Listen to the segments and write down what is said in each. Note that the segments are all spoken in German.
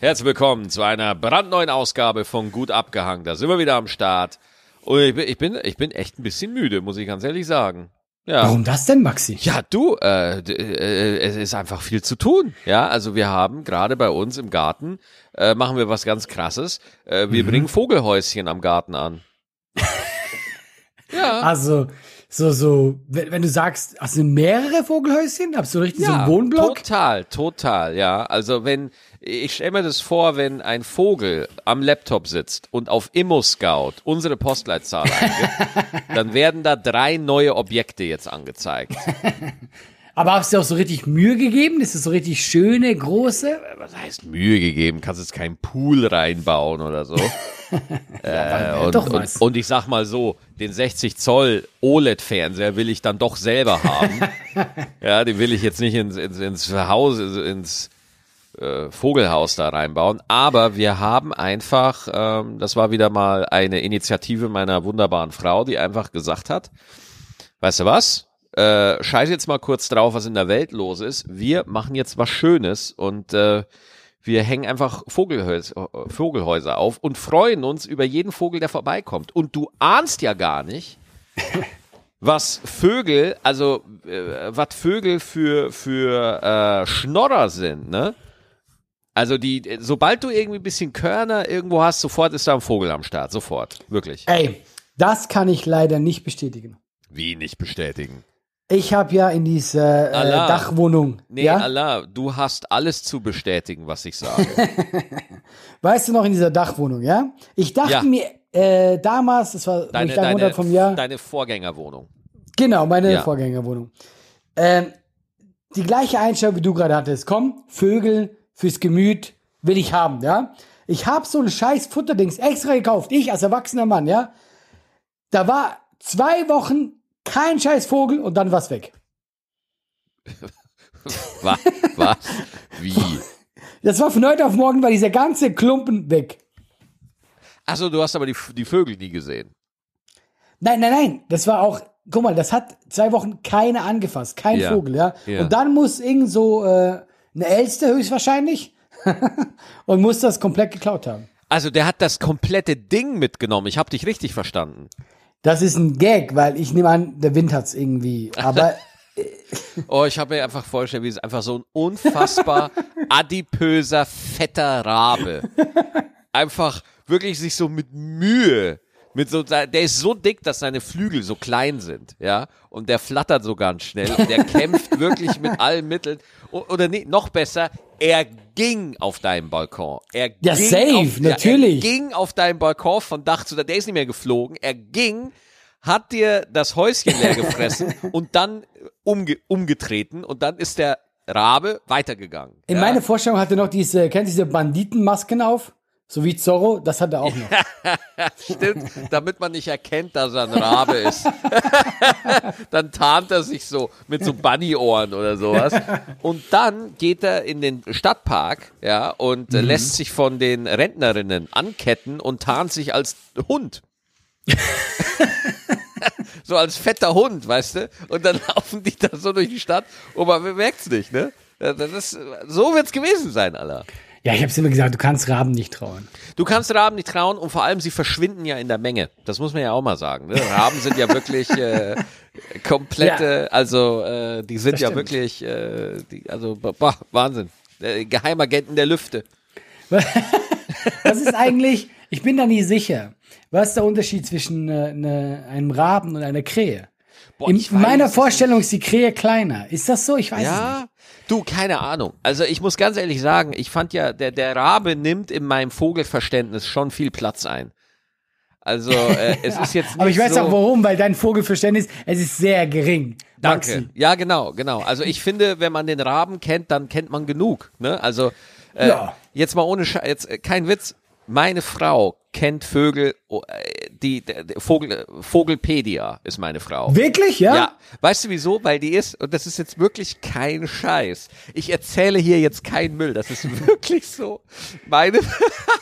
Herzlich willkommen zu einer brandneuen Ausgabe von Gut abgehangen. Da sind wir wieder am Start. Und ich bin, ich bin, ich bin echt ein bisschen müde, muss ich ganz ehrlich sagen. Ja. Warum das denn, Maxi? Ja, du, äh, äh, es ist einfach viel zu tun. Ja, also wir haben gerade bei uns im Garten, äh, machen wir was ganz krasses. Äh, wir bringen Vogelhäuschen am Garten an. ja. Also, so, so, wenn, wenn du sagst, hast du mehrere Vogelhäuschen? Hast du richtig so einen Wohnblock? Total, total, ja. Also wenn, ich stelle mir das vor, wenn ein Vogel am Laptop sitzt und auf ImmoScout unsere Postleitzahl eingibt, dann werden da drei neue Objekte jetzt angezeigt. Aber hast du auch so richtig Mühe gegeben? Ist das so richtig schöne, große? Was heißt Mühe gegeben? Kannst jetzt keinen Pool reinbauen oder so. äh, und, doch und, und ich sag mal so, den 60 Zoll OLED-Fernseher will ich dann doch selber haben. ja, den will ich jetzt nicht ins, ins, ins Haus, ins äh, Vogelhaus da reinbauen. Aber wir haben einfach, ähm, das war wieder mal eine Initiative meiner wunderbaren Frau, die einfach gesagt hat, weißt du was? Äh, scheiß jetzt mal kurz drauf, was in der Welt los ist. Wir machen jetzt was Schönes und äh, wir hängen einfach Vogelhäus Vogelhäuser auf und freuen uns über jeden Vogel, der vorbeikommt. Und du ahnst ja gar nicht, was Vögel, also äh, was Vögel für für äh, Schnorrer sind, ne? Also die, sobald du irgendwie ein bisschen Körner irgendwo hast, sofort ist da ein Vogel am Start, sofort, wirklich. Ey, das kann ich leider nicht bestätigen. Wie nicht bestätigen? Ich habe ja in dieser äh. Dachwohnung, Nee, ja, Allah, du hast alles zu bestätigen, was ich sage. weißt du noch in dieser Dachwohnung, ja? Ich dachte Ja. mir äh, damals, das war, Deine, deine, hab vom Jahr, deine Vorgängerwohnung. genau, meine Ja. Vorgängerwohnung. Ähm, die gleiche Einstellung, wie du gerade hattest. Komm, Vögel fürs Gemüt will ich haben, ja? Ich habe so ein scheiß Futterdings extra gekauft, ich als erwachsener Mann, ja? Da war zwei Wochen kein scheiß Vogel und dann war's weg. Was? Was? Wie? Das war von heute auf morgen, war dieser ganze Klumpen weg. Achso, du hast aber die, die Vögel nie gesehen. Nein, nein, nein, das war auch, guck mal, das hat zwei Wochen keiner angefasst, kein Ja. Vogel, ja? Ja. Und dann muss irgend so äh, eine Elste höchstwahrscheinlich und muss das komplett geklaut haben. Also der hat das komplette Ding mitgenommen. Ich habe dich richtig verstanden. Das ist ein Gag, weil ich nehme an, der Wind hat's irgendwie. Aber Oh, ich habe mir einfach vorgestellt, wie es einfach so ein unfassbar adipöser, fetter Rabe. Einfach wirklich sich so mit Mühe, mit so, der ist so dick, dass seine Flügel so klein sind, ja, und der flattert so ganz schnell und der kämpft wirklich mit allen Mitteln. O- Oder nee, noch besser, er ging auf deinem Balkon. Er Ja, ging safe, auf, natürlich. Ja, er ging auf deinem Balkon von Dach zu Dach, der ist nicht mehr geflogen, er ging, hat dir das Häuschen leer gefressen und dann umge umgetreten und dann ist der Rabe weitergegangen. in ja? meiner Vorstellung hatte noch diese, kennt ihr diese Banditenmasken auf? So wie Zorro, das hat er auch noch. Stimmt, damit man nicht erkennt, dass er ein Rabe ist. dann tarnt er sich so mit so Bunny-Ohren oder sowas. Und dann geht er in den Stadtpark, ja, und äh, lässt sich von den Rentnerinnen anketten und tarnt sich als Hund. so als fetter Hund, weißt du? Und dann laufen die da so durch die Stadt und man bemerkt's nicht, ne? Das ist, so wird's gewesen sein, Alter. Ja, ich hab's immer gesagt, du kannst Raben nicht trauen. Du kannst Raben nicht trauen und vor allem sie verschwinden ja in der Menge. Das muss man ja auch mal sagen. Ne? Raben sind ja wirklich äh, komplette, also äh, die sind Das ja stimmt. wirklich, äh, die, also boah, Wahnsinn. Äh, Geheimagenten der Lüfte. Was ist eigentlich, ich bin da nie sicher, was ist der Unterschied zwischen äh, ne, einem Raben und einer Krähe? Boah, In ich weiß meiner es Vorstellung ist die Krähe kleiner. Ist das so? Ich weiß es nicht. Ja, du, keine Ahnung. Also ich muss ganz ehrlich sagen, ich fand ja, der, der Rabe nimmt in meinem Vogelverständnis schon viel Platz ein. Also äh, es ist jetzt nicht Aber ich weiß so, auch warum, weil dein Vogelverständnis, es ist sehr gering. Danke. Maxi. Ja, genau, genau. Also ich finde, wenn man den Raben kennt, dann kennt man genug. Ne? Also äh, Ja. jetzt mal ohne Sche jetzt äh, kein Witz. Meine Frau kennt Vögel, oh, äh, die, der Vogel, Vogelpedia ist meine Frau. Wirklich, ja? Ja, weißt du wieso? Weil die ist, und das ist jetzt wirklich kein Scheiß. Ich erzähle hier jetzt keinen Müll. Das ist wirklich so. Meine,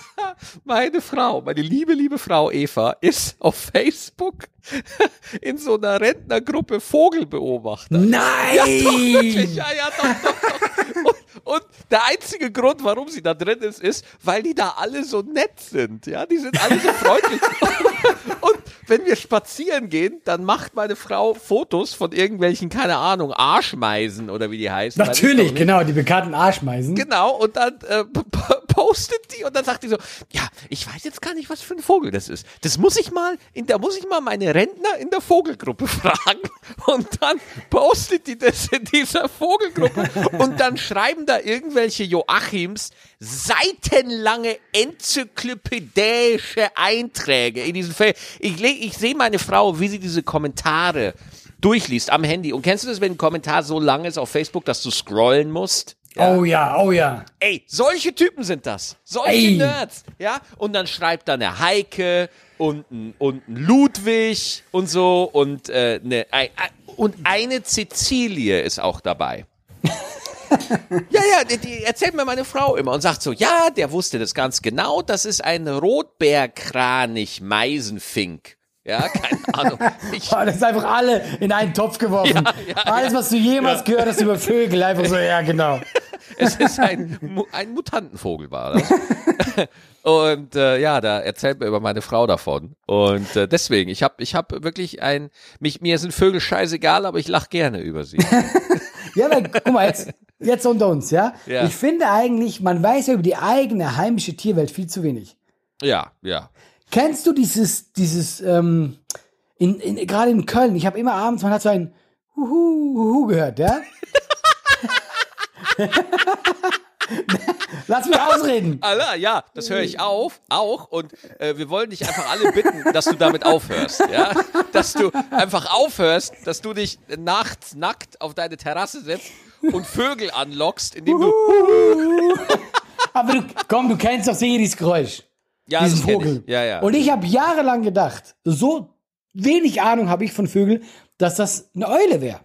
meine Frau, meine liebe, liebe Frau Eva ist auf Facebook in so einer Rentnergruppe Vogelbeobachter. Nein! Ja, doch, wirklich. Ja, ja, doch, doch, doch. Und, der einzige Grund, warum sie da drin ist, ist, weil die da alle so nett sind. Ja, die sind alle so freundlich. Und wenn wir spazieren gehen, dann macht meine Frau Fotos von irgendwelchen, keine Ahnung, Arschmeisen oder wie die heißen. Natürlich, genau, die bekannten Arschmeisen. Genau, und dann äh, postet die und dann sagt die so, ja, ich weiß jetzt gar nicht, was für ein Vogel das ist. Das muss ich mal, in, da muss ich mal meine Rentner in der Vogelgruppe fragen. Und dann postet die das in dieser Vogelgruppe und dann schreiben da irgendwelche Joachims seitenlange enzyklopädische Einträge in diesen Fällen. Ich, ich sehe meine Frau, wie sie diese Kommentare durchliest am Handy. Und kennst du das, wenn ein Kommentar so lang ist auf Facebook, dass du scrollen musst? Oh ja, oh ja. Ey, solche Typen sind das. Solche Ey. Nerds. Ja, und dann schreibt da eine Heike und ein, und ein Ludwig und so und, äh, ein, und eine Cecilie ist auch dabei. ja, ja, die, die erzählt mir meine Frau immer und sagt so, ja, der wusste das ganz genau, das ist ein Rotbeerkranich-Meisenfink. Ja, keine Ahnung. Ich, Boah, Das ist einfach alle in einen Topf geworfen. Ja, ja, Alles, was du jemals gehört hast über Vögel, einfach so, ja, genau. Es ist ein, ein Mutantenvogel, war das. Und äh, ja, da erzählt mir über meine Frau davon. Und äh, deswegen, ich habe ich hab wirklich ein, mich, mir sind Vögel scheißegal, aber ich lach gerne über sie. Ja, weil, guck mal, jetzt, jetzt unter uns, ja? Ja. Ich finde eigentlich, man weiß ja über die eigene heimische Tierwelt viel zu wenig. Ja, ja. Kennst du dieses, dieses, ähm, in, in, gerade in Köln, ich habe immer abends, man hat so ein Huhu, Huhu gehört, ja? Lass mich ausreden. Allah, ja, das höre ich auf, auch. Und äh, wir wollen dich einfach alle bitten, dass du damit aufhörst. Ja? Dass du einfach aufhörst, dass du dich nachts nackt auf deine Terrasse setzt und Vögel anlockst, indem du. Aber du, komm, du kennst doch sicher dieses Geräusch. Ja, diesen das Vogel. Ich. Ja, ja. Und ich habe jahrelang gedacht, so wenig Ahnung habe ich von Vögeln, dass das eine Eule wäre.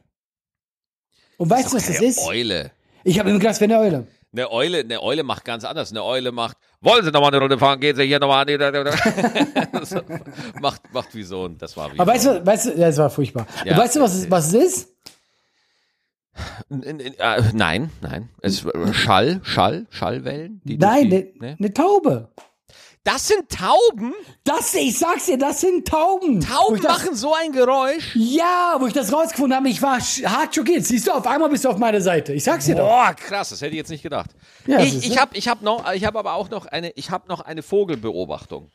Und weißt du, was das ist? Eule. Ich habe immer gedacht, es wäre eine Eule. Eine Eule, eine Eule macht ganz anders. Eine Eule macht, wollen Sie nochmal eine Runde fahren, gehen Sie hier nochmal an. So, macht, macht wie so ein, das war wie. Aber weißt du, weißt du, ja, es war furchtbar. Ja. weißt du, was es, was es ist? Äh, nein, nein. Es, Schall, Schall, Schallwellen? Die Nein, eine ne? ne Taube. Das sind Tauben? Das, ich sag's dir, das sind Tauben. Tauben das, machen so ein Geräusch? Ja, wo ich das rausgefunden habe, ich war hart schockiert. Siehst du, auf einmal bist du auf meiner Seite. Ich sag's dir doch. Boah, krass, das hätte ich jetzt nicht gedacht. Ja, ich ich habe ich hab noch, ich habe aber auch noch eine, ich habe noch eine Vogelbeobachtung.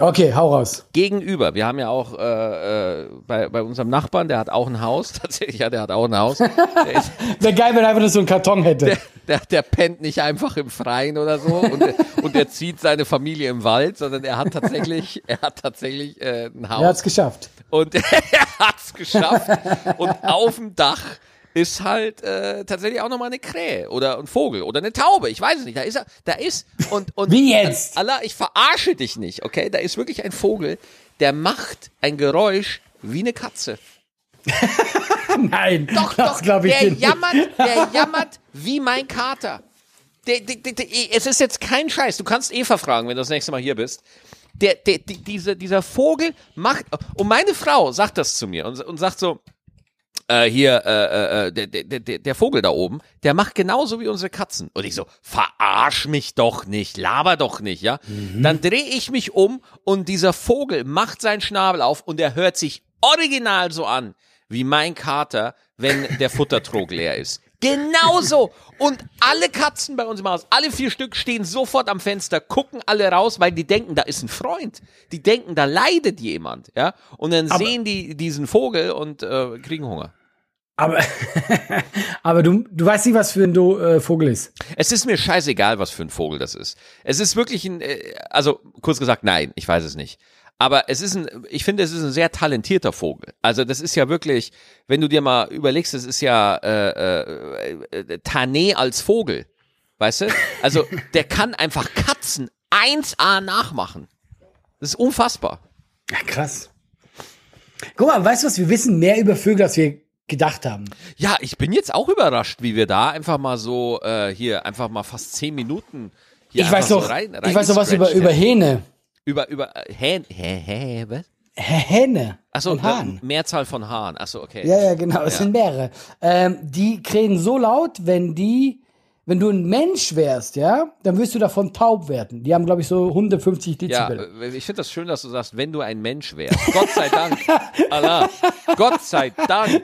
Okay, hau raus. Gegenüber, wir haben ja auch äh, äh, bei, bei unserem Nachbarn, der hat auch ein Haus, tatsächlich, ja, der hat auch ein Haus. Der Wäre geil, wenn er einfach nur so einen Karton hätte. der, der pennt nicht einfach im Freien oder so und der, und der zieht seine Familie im Wald, sondern er hat tatsächlich, er hat tatsächlich äh, ein er hat's Haus geschafft. und er hat's geschafft. Und auf dem Dach ist halt äh, tatsächlich auch nochmal eine Krähe oder ein Vogel oder eine Taube. Ich weiß es nicht. Da ist er, da ist und und Wie jetzt? Allah, ich verarsche dich nicht, okay? Da ist wirklich ein Vogel, der macht ein Geräusch wie eine Katze. Nein, Doch, das doch, glaube ich der nicht. jammert, der jammert wie mein Kater. Der, der, der, es ist jetzt kein Scheiß. Du kannst Eva fragen, wenn du das nächste Mal hier bist. Der, der, die, diese, dieser Vogel macht. Und meine Frau sagt das zu mir und, und sagt so: äh, Hier, äh, äh, der, der, der, der Vogel da oben, der macht genauso wie unsere Katzen. Und ich so: Verarsch mich doch nicht, laber doch nicht, ja? Dann drehe ich mich um und dieser Vogel macht seinen Schnabel auf und er hört sich original so an wie mein Kater, wenn der Futtertrog leer ist. Genauso. Und alle Katzen bei uns im Haus, alle vier Stück, stehen sofort am Fenster, gucken alle raus, weil die denken, da ist ein Freund. Die denken, da leidet jemand, ja. Und dann Aber- sehen die diesen Vogel und äh, kriegen Hunger. Aber, aber du, du weißt nicht, was für ein Do, äh, Vogel ist. Es ist mir scheißegal, was für ein Vogel das ist. Es ist wirklich ein, äh, also kurz gesagt, nein, ich weiß es nicht. Aber es ist ein, ich finde, es ist ein sehr talentierter Vogel. Also das ist ja wirklich, wenn du dir mal überlegst, es ist ja äh, äh, äh, Tane als Vogel, weißt du? Also der kann einfach Katzen 1A nachmachen. Das ist unfassbar. Ja, krass. Guck mal, weißt du was? Wir wissen mehr über Vögel, als wir gedacht haben. Ja, ich bin jetzt auch überrascht, wie wir da einfach mal so äh, hier einfach mal fast zehn Minuten hier Ich weiß so doch, rein, ich weiß doch was über, über. Hähne. über über äh, Hä, hä, hä, was? Hä- Hähne. Achso, Ein Hahn. Mehrzahl von Haaren. Achso, okay. Ja, ja, genau. Es sind mehrere. Ähm, die krähen so laut, wenn die, wenn du ein Mensch wärst, ja, dann wirst du davon taub werden. Die haben, glaube ich, so 150 Ja, Dezibel. äh, ich finde das schön, dass du sagst, wenn du ein Mensch wärst. Gott sei Dank. Allah, Gott sei Dank.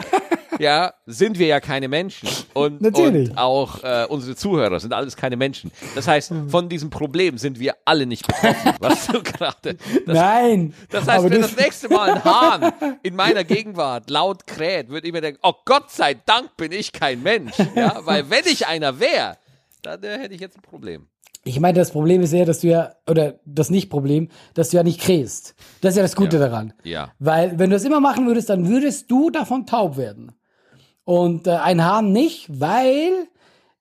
Ja, sind wir ja keine Menschen. Und, Natürlich. und auch äh, unsere Zuhörer sind alles keine Menschen. Das heißt, von diesem Problem sind wir alle nicht betroffen. Was du gerade. Das, Nein. das heißt, wenn du- das nächste Mal ein Hahn in meiner Gegenwart laut kräht, würde ich mir denken, oh Gott sei Dank bin ich kein Mensch. Ja, weil wenn ich einer wäre, dann äh, hätte ich jetzt ein Problem. Ich meine, das Problem ist ja, dass du ja, oder das Nicht-Problem, dass du ja nicht krähst. Das ist ja das Gute Ja. daran. Ja. Weil, wenn du das immer machen würdest, dann würdest du davon taub werden. Und äh, ein Hahn nicht, weil,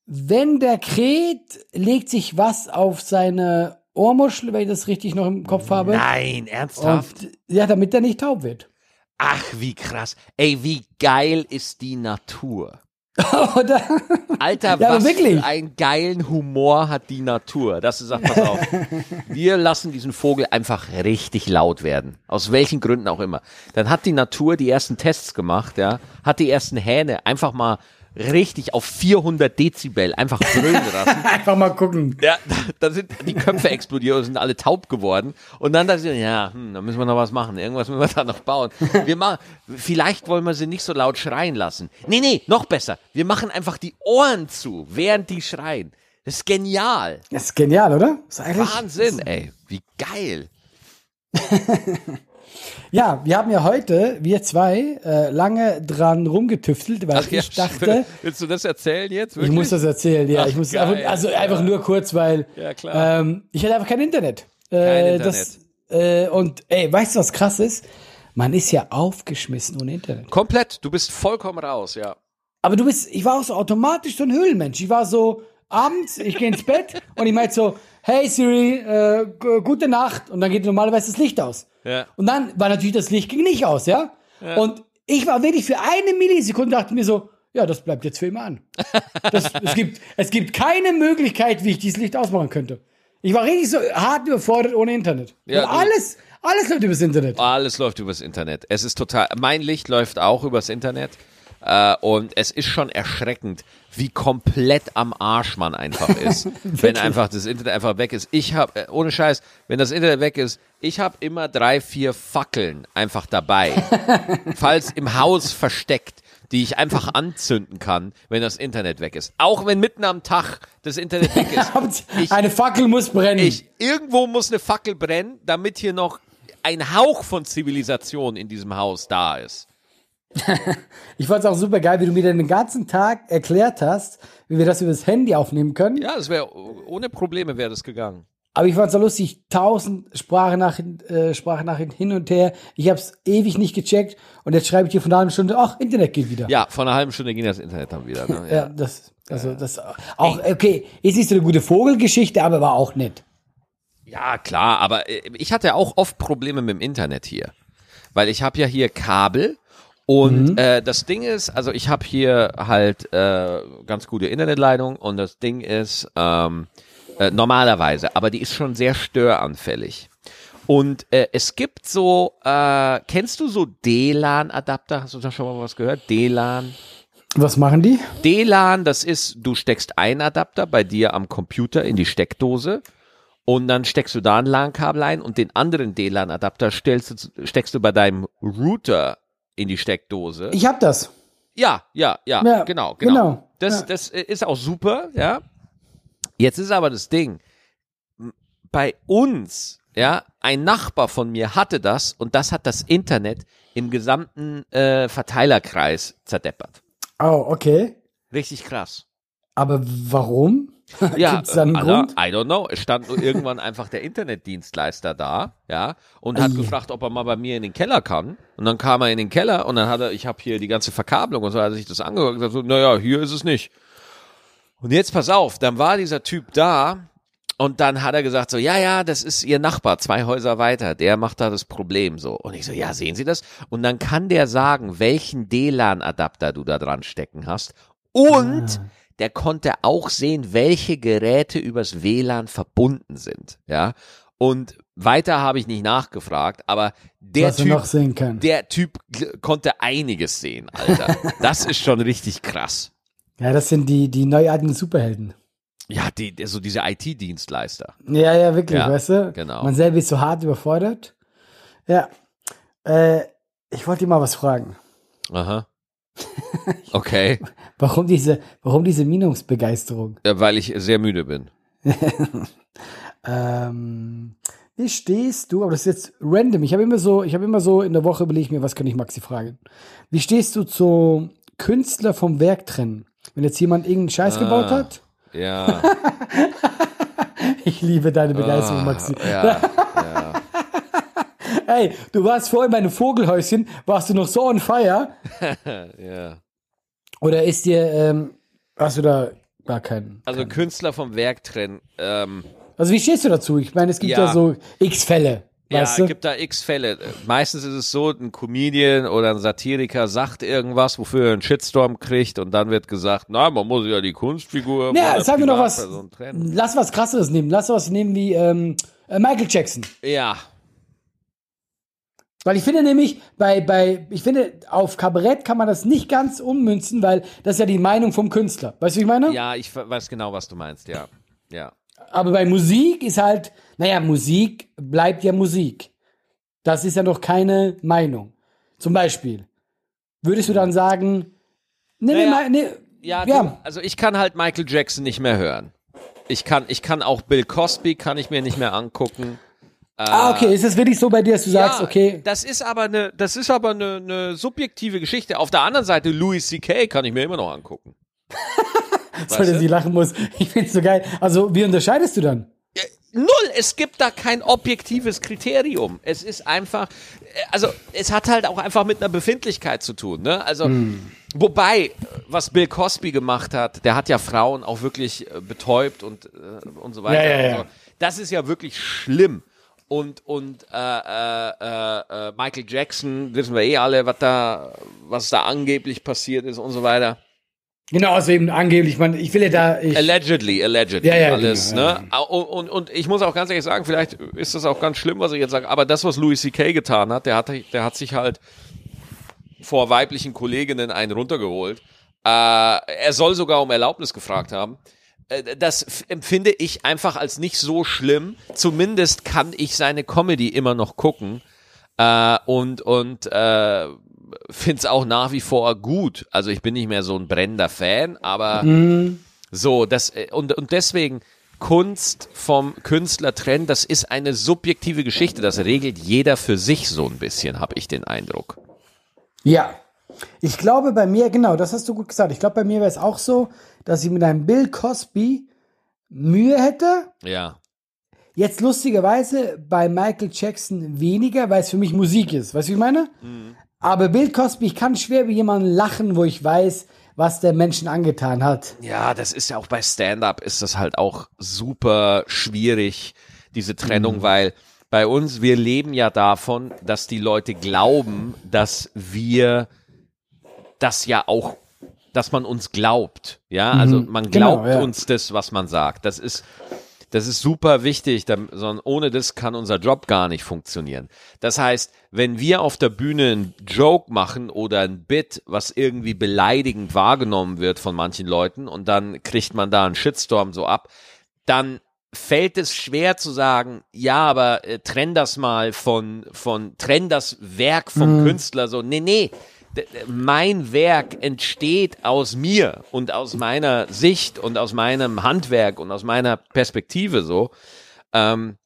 wenn der kräht, legt sich was auf seine Ohrmuschel, wenn ich das richtig noch im Kopf habe. Nein, ernsthaft? Und, ja, damit er nicht taub wird. Ach, wie krass. Ey, wie geil ist die Natur. Alter, Ja, was für einen geilen Humor hat die Natur. Dass du sagst, pass auf, wir lassen diesen Vogel einfach richtig laut werden. Aus welchen Gründen auch immer. Dann hat die Natur die ersten Tests gemacht, ja, hat die ersten Hähne einfach mal richtig auf 400 Dezibel einfach brüllen lassen. Einfach mal gucken. Ja, da sind die Köpfe explodiert und sind alle taub geworden. Und dann dachte ich, ja, hm, da müssen wir noch was machen. Irgendwas müssen wir da noch bauen. Wir machen, vielleicht wollen wir sie nicht so laut schreien lassen. Nee, nee, noch besser. Wir machen einfach die Ohren zu, während die schreien. Das ist genial. Das ist genial, oder? Ist Wahnsinn, ey. Wie geil. Ja, wir haben ja heute, wir zwei, äh, lange dran rumgetüftelt, weil ich dachte, willst du das erzählen jetzt? ich muss das erzählen, ja. Ach, ich muss geil, einfach, also einfach nur kurz, weil Ja. Ähm, ich hatte einfach kein Internet. Äh, Kein Internet. Das, äh, und ey, weißt du, was krass ist? Man ist ja aufgeschmissen ohne Internet. Komplett. Du bist vollkommen raus, ja. Aber du bist, ich war auch so automatisch so ein Höhlenmensch. Ich war so abends, ich gehe ins Bett und ich meinte so, hey Siri, äh, gute Nacht. Und dann geht normalerweise das Licht aus. Ja. Und dann war natürlich das Licht ging nicht aus, ja? Und ich war wirklich für eine Millisekunde dachte mir so, ja, das bleibt jetzt für immer an. Das, es, gibt, es gibt keine Möglichkeit, wie ich dieses Licht ausmachen könnte. Ich war richtig so hart überfordert ohne Internet. Ja, alles, alles läuft übers Internet. Alles läuft übers Internet. Es ist total. Mein Licht läuft auch übers Internet. Äh, und es ist schon erschreckend, wie komplett am Arsch man einfach ist, wenn einfach das Internet einfach weg ist. Ich habe, äh, ohne Scheiß, wenn das Internet weg ist, ich habe immer drei, vier Fackeln einfach dabei, falls im Haus versteckt, die ich einfach anzünden kann, wenn das Internet weg ist. Auch wenn mitten am Tag das Internet weg ist. Ich, Eine Fackel muss brennen. ich, irgendwo muss eine Fackel brennen, damit hier noch ein Hauch von Zivilisation in diesem Haus da ist. Ich fand es auch super geil, wie du mir den ganzen Tag erklärt hast, wie wir das über das Handy aufnehmen können. Ja, das wäre ohne Probleme wäre das gegangen. Aber ich fand es so lustig, tausend Sprachnachrichten, äh, Sprachnachrichten hin und her. Ich habe es ewig nicht gecheckt und jetzt schreibe ich dir von einer halben Stunde, ach, Internet geht wieder. Ja, vor einer halben Stunde ging das Internet dann wieder. Ne? Ja, das, also das auch, okay, ist nicht so eine gute Vogelgeschichte, aber war auch nett. Ja, klar, aber äh, ich hatte auch oft Probleme mit dem Internet hier. Weil ich habe ja hier Kabel und äh, das Ding ist, also ich habe hier halt äh, ganz gute Internetleitung und das Ding ist ähm, äh, normalerweise, aber die ist schon sehr störanfällig. Und äh, es gibt so, äh, kennst du so DLAN-Adapter? Hast du da schon mal was gehört? DLAN? Was machen die? DLAN, das ist, du steckst einen Adapter bei dir am Computer in die Steckdose und dann steckst du da ein LAN-Kabel ein und den anderen DLAN-Adapter steckst du bei deinem Router in die Steckdose. Ich hab das. ja, ja, ja, Ja, genau, genau. genau, Das, ja. das ist auch super, ja. Jetzt ist aber das Ding, bei uns, ja, ein Nachbar von mir hatte das und das hat das Internet im gesamten äh, Verteilerkreis zerdeppert. Oh, okay. Richtig krass. Aber warum? Ja, Gibt's da einen Grund? I don't know. Es stand nur irgendwann einfach der Internetdienstleister da, ja, und hat gefragt, ob er mal bei mir in den Keller kann. Und dann kam er in den Keller und dann hat er, ich habe hier die ganze Verkabelung und so, hat er sich das angehört und gesagt, so, naja, hier ist es nicht. Und jetzt pass auf, dann war dieser Typ da und dann hat er gesagt so, ja, ja, das ist ihr Nachbar, zwei Häuser weiter, der macht da das Problem so. Und ich so, ja, sehen Sie das? Und dann kann der sagen, welchen DLAN-Adapter du da dran stecken hast. Und Ah. Der konnte auch sehen, welche Geräte übers WLAN verbunden sind, ja. Und weiter habe ich nicht nachgefragt, aber der Typ, der Typ konnte einiges sehen, Alter. Das ist schon richtig krass. Ja, das sind die, die neuartigen Superhelden. Ja, die, so diese IT-Dienstleister. Ja, ja, wirklich, Ja, weißt du? genau. Man selber ist so hart überfordert. Ja. Äh, ich wollte dir mal was fragen. Aha. Okay, Warum diese, warum diese Minungsbegeisterung? ja, weil ich sehr müde bin. Ähm, wie stehst du, aber das ist jetzt random. Ich habe immer so, ich habe immer so in der Woche überlege ich mir, was kann ich Maxi fragen? Wie stehst du zu Künstler vom Werk trennen? Wenn jetzt jemand irgendeinen Scheiß gebaut Ah. hat? Ja. Ich liebe deine Begeisterung, Maxi. Ah, ja, ja. Ey, du warst vorhin bei einem Vogelhäuschen, warst du noch so on fire? ja. Oder ist dir, ähm, hast du da gar keinen? Also Künstler vom Werk trennen. Ähm, Also wie stehst du dazu? Ich meine, es gibt ja, Ja. so x Fälle, ja, es gibt da x Fälle. Meistens ist es so, ein Comedian oder ein Satiriker sagt irgendwas, wofür er einen Shitstorm kriegt und dann wird gesagt, na, man muss ja die Kunstfigur Ja, sag mir noch was. Trennen. Lass was krasseres nehmen. Lass was nehmen wie ähm, äh, Michael Jackson. Ja, Weil ich finde nämlich, bei, bei, ich finde, auf Kabarett kann man das nicht ganz ummünzen, weil das ist ja die Meinung vom Künstler. Weißt du, wie ich meine? ja, ich weiß genau, was du meinst, ja. Ja. Aber bei Musik ist halt, naja, Musik bleibt ja Musik. Das ist ja noch keine Meinung. Zum Beispiel, würdest du dann sagen, nee, Naja, mal, nee, Ja, Ja. Also ich kann halt Michael Jackson nicht mehr hören. Ich kann, ich kann auch Bill Cosby kann ich mir nicht mehr angucken. Ah, okay, ist es wirklich so bei dir, dass du sagst, ja, okay, Das ist aber eine, das ist aber eine, eine subjektive Geschichte. Auf der anderen Seite, Louis C.K. kann ich mir immer noch angucken. soll der du? sie lachen muss. Ich find's so geil. Also, wie unterscheidest du dann? Null, es gibt da kein objektives Kriterium. Es ist einfach, äh, also es hat halt auch einfach mit einer Befindlichkeit zu tun. Ne? Also, Hm. wobei, was Bill Cosby gemacht hat, der hat ja Frauen auch wirklich äh, betäubt und, äh, und so weiter. Ja, ja, ja. so. Das ist ja wirklich schlimm. Und, und äh, äh, äh, äh, Michael Jackson, wissen wir eh alle, was da, was da angeblich passiert ist und so weiter. Genau, also eben angeblich, man, ich will ja da, ich, Allegedly, allegedly, Ja, ja, alles, genau, ja. ne? Au- Und, und ich muss auch ganz ehrlich sagen, vielleicht ist das auch ganz schlimm, was ich jetzt sage, aber das, was Louis C.K. getan hat, der hat, der hat sich halt vor weiblichen Kolleginnen einen runtergeholt. Äh, er soll sogar um Erlaubnis gefragt haben. Äh, Das empfinde ich einfach als nicht so schlimm. Zumindest kann ich seine Comedy immer noch gucken. Äh, und und äh, finde es auch nach wie vor gut. Also ich bin nicht mehr so ein brennender Fan, aber so, das äh, und, und deswegen Kunst vom Künstler trennen, das ist eine subjektive Geschichte. Das regelt jeder für sich so ein bisschen, habe ich den Eindruck. ja. Ich glaube bei mir, genau, das hast du gut gesagt. Ich glaube bei mir wäre es auch so, dass ich mit einem Bill Cosby Mühe hätte. Ja. Jetzt lustigerweise bei Michael Jackson weniger, weil es für mich Musik ist. Weißt du, wie ich meine? Aber Bill Cosby, ich kann schwer wie jemanden lachen, wo ich weiß, was der Menschen angetan hat. Ja, das ist ja auch bei Stand-up ist das halt auch super schwierig, diese Trennung, weil bei uns, wir leben ja davon, dass die Leute glauben, dass wir das ja auch, dass man uns glaubt. Ja, also man Genau, glaubt ja. uns das, was man sagt. Das ist, das ist super wichtig, dann- sondern ohne das kann unser Job gar nicht funktionieren. Das heißt, wenn wir auf der Bühne einen Joke machen oder ein Bit, was irgendwie beleidigend wahrgenommen wird von manchen Leuten und dann kriegt man da einen Shitstorm so ab, dann fällt es schwer zu sagen, ja, aber äh, trenn das mal von, von, trenn das Werk vom Künstler so. Nee, nee. Mein Werk entsteht aus mir und aus meiner Sicht und aus meinem Handwerk und aus meiner Perspektive so. Ähm,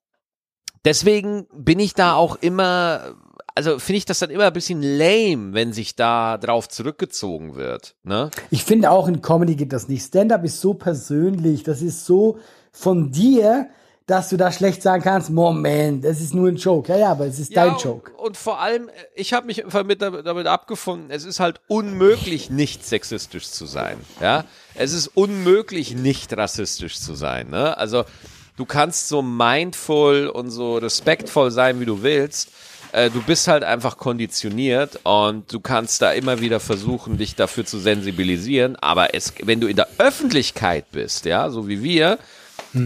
deswegen bin ich da auch immer, also finde ich das dann immer ein bisschen lame, wenn sich da drauf zurückgezogen wird. Ne? Ich finde auch in Comedy geht das nicht. Stand-up ist so persönlich, das ist so von dir, dass du da schlecht sagen kannst, Moment, das ist nur ein Joke. Ja, ja, aber es ist dein und- Joke. Und vor allem, äh, ich habe mich damit damit abgefunden, es ist halt unmöglich, nicht sexistisch zu sein. Ja, es ist unmöglich, nicht rassistisch zu sein. Ne? Also du kannst so mindful und so respektvoll sein, wie du willst. Äh, Du bist halt einfach konditioniert und du kannst da immer wieder versuchen, dich dafür zu sensibilisieren. Aber es, wenn du in der Öffentlichkeit bist, ja, so wie wir,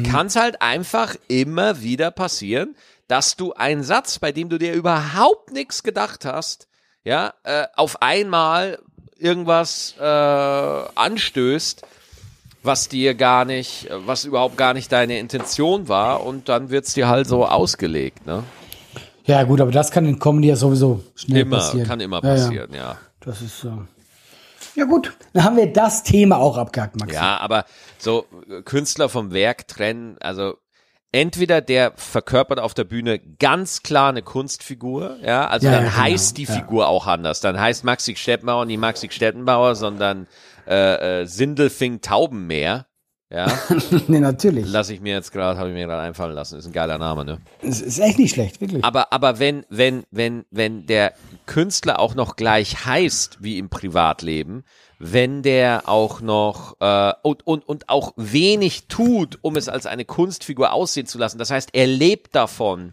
kann es halt einfach immer wieder passieren, dass du einen Satz, bei dem du dir überhaupt nichts gedacht hast, ja, äh, auf einmal irgendwas äh, anstößt, was dir gar nicht, was überhaupt gar nicht deine Intention war und dann wird's dir halt so ausgelegt, ne? Ja, gut, aber das kann in Comedy ja sowieso schnell Immer, passieren. kann immer Ja, ja. passieren, ja. Das ist so. Ja, gut. Dann haben wir das Thema auch abgehakt, Max. Ja, aber so äh, Künstler vom Werk trennen, also entweder der verkörpert auf der Bühne ganz klar eine Kunstfigur, ja, also Ja, dann ja, genau, heißt die ja. Figur auch anders. Dann heißt Maxi Stettenbauer nicht Maxi Stettenbauer, sondern äh, äh, Sindelfing Taubenmeer. Ja, nee, natürlich. lasse ich mir jetzt gerade, habe ich mir gerade einfallen lassen. Ist ein geiler Name, ne? Es ist echt nicht schlecht, wirklich. Aber, aber wenn, wenn, wenn, wenn der Künstler auch noch gleich heißt wie im Privatleben, wenn der auch noch äh, und, und, und auch wenig tut, um es als eine Kunstfigur aussehen zu lassen. Das heißt, er lebt davon,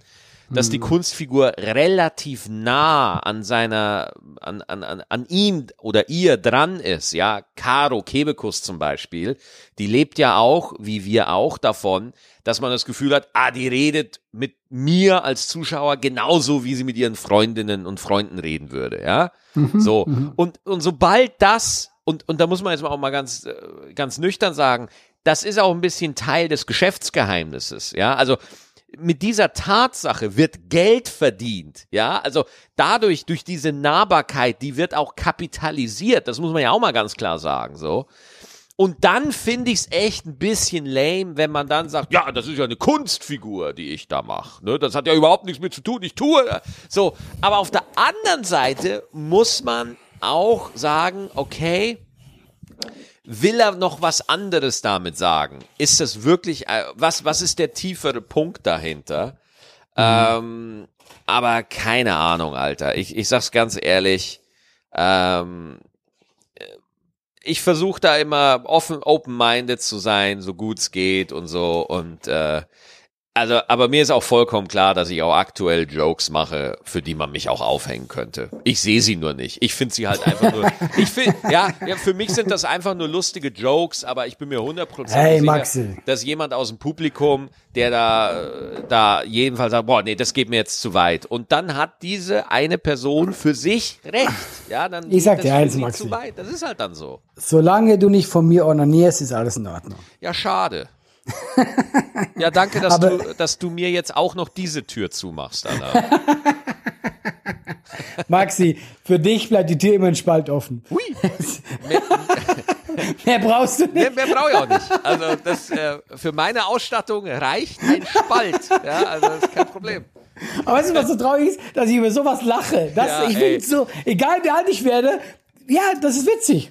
dass die Kunstfigur relativ nah an seiner, an, an, an, an ihm oder ihr dran ist, ja. Caro Kebekus zum Beispiel, die lebt ja auch, wie wir auch, davon, dass man das Gefühl hat, ah, die redet mit mir als Zuschauer genauso, wie sie mit ihren Freundinnen und Freunden reden würde, ja. so. Und, und sobald das, und, und da muss man jetzt auch mal ganz, äh, ganz nüchtern sagen, das ist auch ein bisschen Teil des Geschäftsgeheimnisses, ja. Also, mit dieser Tatsache wird Geld verdient, ja, also dadurch, durch diese Nahbarkeit, die wird auch kapitalisiert, das muss man ja auch mal ganz klar sagen, so. Und dann finde ich es echt ein bisschen lame, wenn man dann sagt, ja, das ist ja eine Kunstfigur, die ich da mache. Ne? Das hat ja überhaupt nichts mit zu tun, ich tue. äh, So, aber auf der anderen Seite muss man auch sagen, okay, will er noch was anderes damit sagen? Ist das wirklich, äh, was, was ist der tiefere Punkt dahinter? Ähm, aber keine Ahnung, Alter. Ich, ich sag's ganz ehrlich, ähm, ich versuche da immer offen, open-minded zu sein, so gut's geht und so. Und äh, also, aber mir ist auch vollkommen klar, dass ich auch aktuell Jokes mache, für die man mich auch aufhängen könnte. Ich sehe sie nur nicht. Ich finde sie halt einfach nur. Ich finde, ja, ja, für mich sind das einfach nur lustige Jokes, aber ich bin mir 100% Hey, sicher, Maxi. dass jemand aus dem Publikum, der da, äh, da jedenfalls sagt, boah, nee, das geht mir jetzt zu weit. Und dann hat diese eine Person für sich recht. Ja, dann Ich sag dir eins, Maxi. zu weit. Das ist halt dann so. Solange du nicht von mir onanierst, ist alles in Ordnung. Ja, schade. Ja, danke, dass, Aber- du, dass du mir jetzt auch noch diese Tür zumachst, Alter. Maxi, für dich bleibt die Tür immer ein Spalt offen. Hui. Mehr, Mehr brauchst du nicht. mehr, mehr brauche ich auch nicht. Also das, äh, für meine Ausstattung reicht ein Spalt. Ja, also das ist kein Problem. Aber weißt du, was so traurig ist? Dass ich über sowas lache. Das, Ja, ich finde so, egal wie alt ich werde, ja, das ist witzig.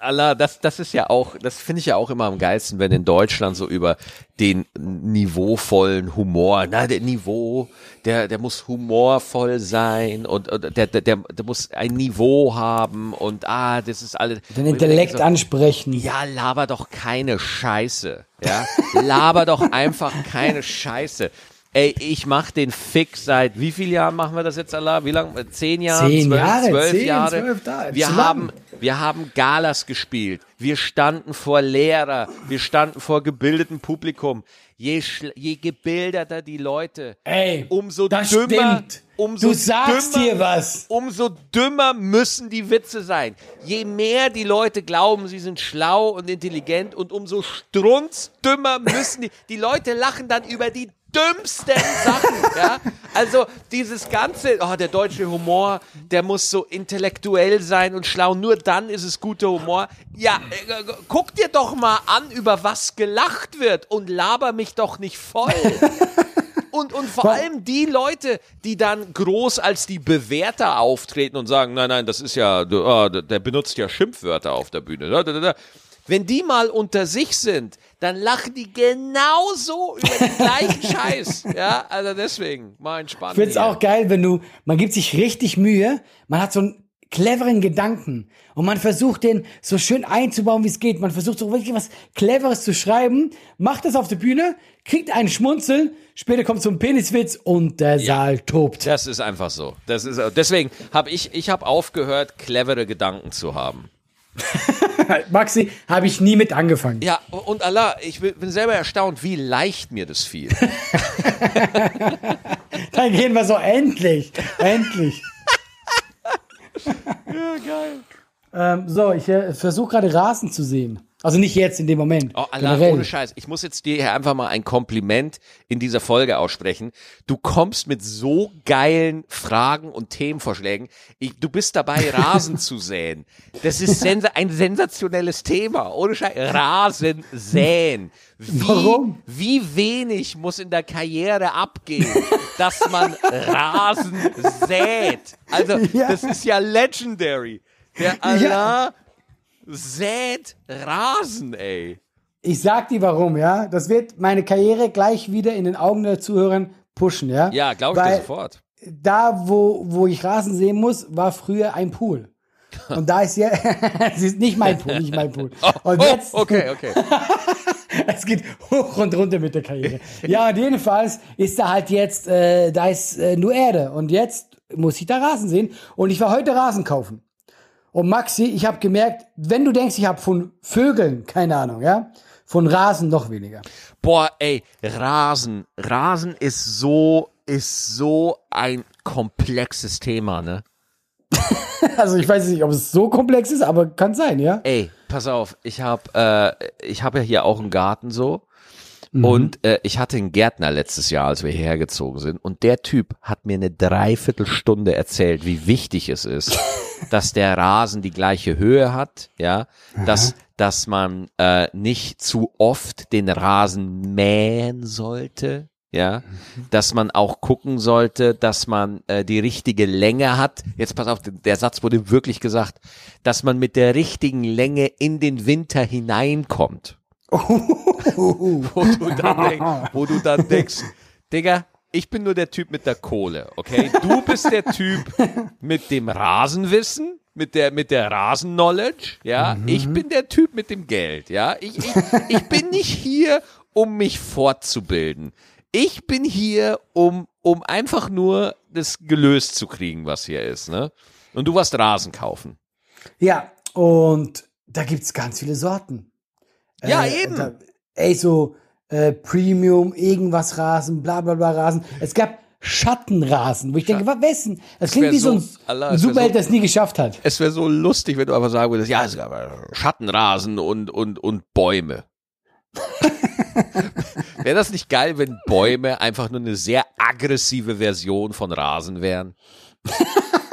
Allah, das, das ist ja auch, das finde ich ja auch immer am geilsten, wenn in Deutschland so über den niveauvollen Humor, na, der Niveau, der, der muss humorvoll sein und, und der, der, der, der muss ein Niveau haben und ah, das ist alles. Den Intellekt so, ansprechen. Ja, laber doch keine Scheiße. Ja, laber doch einfach keine Scheiße. Ey, ich mach den Fick seit wie vielen Jahren machen wir das jetzt, Allah? Wie lange? Zehn Jahren? Zehn zwölf, Jahre, zwölf zehn, Jahre. zwölf, da, wir haben, lang. wir haben Galas gespielt. Wir standen vor Lehrer. Wir standen vor gebildetem Publikum. Je, je gebildeter die Leute, Ey, umso das dümmer, stimmt. umso du sagst dümmer, dir was. umso dümmer müssen die Witze sein. Je mehr die Leute glauben, sie sind schlau und intelligent und umso strunzdümmer müssen die. Die Leute lachen dann über die dümmsten Sachen, ja. Also dieses ganze, oh, der deutsche Humor, der muss so intellektuell sein und schlau. Nur dann ist es guter Humor. Ja, äh, guck dir doch mal an, über was gelacht wird und laber mich doch nicht voll. Und, und vor allem die Leute, die dann groß als die Bewerter auftreten und sagen, nein, nein, das ist ja, ah, der benutzt ja Schimpfwörter auf der Bühne. Wenn die mal unter sich sind, dann lachen die genauso über den gleichen Scheiß. Ja, also deswegen, mal entspannen. Ich finde es hier. auch geil, wenn du, man gibt sich richtig Mühe, man hat so einen cleveren Gedanken und man versucht den so schön einzubauen, wie es geht. Man versucht so wirklich was Cleveres zu schreiben, macht das auf der Bühne, kriegt einen Schmunzel, später kommt so ein Peniswitz und der Saal tobt. Das ist einfach so. Das ist, deswegen habe ich, ich habe aufgehört, clevere Gedanken zu haben. Maxi, habe ich nie mit angefangen. Ja, und Allah, ich bin selber erstaunt, wie leicht mir das fiel. Dann gehen wir so endlich, endlich. ja, geil. Ähm, so, ich äh, versuche gerade Rasen zu sehen. Also nicht jetzt in dem Moment. Oh, Allah, ohne Scheiß. Ich muss jetzt dir hier einfach mal ein Kompliment in dieser Folge aussprechen. Du kommst mit so geilen Fragen und Themenvorschlägen. Ich, du bist dabei, Rasen zu säen. Das ist sensa ein sensationelles Thema. Ohne Scheiß. Rasen säen. Wie, Warum? Wie wenig muss in der Karriere abgehen, dass man Rasen sät? Also, Ja. das ist ja legendary. Der Allah sät Rasen, ey. Ich sag dir warum, ja. Das wird meine Karriere gleich wieder in den Augen der Zuhörer pushen, ja. Ja, glaube ich dir Weil sofort. Da, wo, wo ich Rasen sehen muss, war früher ein Pool. Und da ist ja, es ist nicht mein Pool, nicht mein Pool. Und Oh, jetzt, okay, okay. es geht hoch und runter mit der Karriere. Ja, und jedenfalls ist da halt jetzt, äh, da ist äh, nur Erde. Und jetzt muss ich da Rasen sehen. Und ich war heute Rasen kaufen. Und Maxi, ich habe gemerkt, wenn du denkst, ich habe von Vögeln, keine Ahnung, ja, von Rasen noch weniger. Boah, ey, Rasen. Rasen ist so, ist so ein komplexes Thema, ne? Also ich weiß nicht, ob es so komplex ist, aber kann sein, ja. Ey, pass auf, ich hab, äh, ich hab ja hier auch einen Garten so. Und äh, ich hatte einen Gärtner letztes Jahr, als wir hierher gezogen sind. Und der Typ hat mir eine Dreiviertelstunde erzählt, wie wichtig es ist, dass der Rasen die gleiche Höhe hat, ja, dass, dass man äh, nicht zu oft den Rasen mähen sollte, ja, dass man auch gucken sollte, dass man äh, die richtige Länge hat. Jetzt pass auf, der Satz wurde wirklich gesagt, dass man mit der richtigen Länge in den Winter hineinkommt. Wo, du dann denk, wo du dann denkst, Digga, ich bin nur der Typ mit der Kohle, okay? Du bist der Typ mit dem Rasenwissen, mit der, mit der Rasen-Knowledge, ja? Ich bin der Typ mit dem Geld, ja? Ich, ich, ich bin nicht hier, um mich fortzubilden. Ich bin hier, um, um einfach nur das gelöst zu kriegen, was hier ist, ne? Und du warst Rasen kaufen. Ja, und da gibt's ganz viele Sorten. Ja, Äh, eben. Da, ey, so äh, Premium, irgendwas Rasen, bla bla bla Rasen. Es gab Schattenrasen, wo ich denke, was wessen? Das klingt wie so ein, Allah, ein Superheld, so- der es nie geschafft hat. Es wäre so lustig, wenn du einfach sagen würdest, ja, es gab äh, Schattenrasen und, und, und Bäume. wäre das nicht geil, wenn Bäume einfach nur eine sehr aggressive Version von Rasen wären?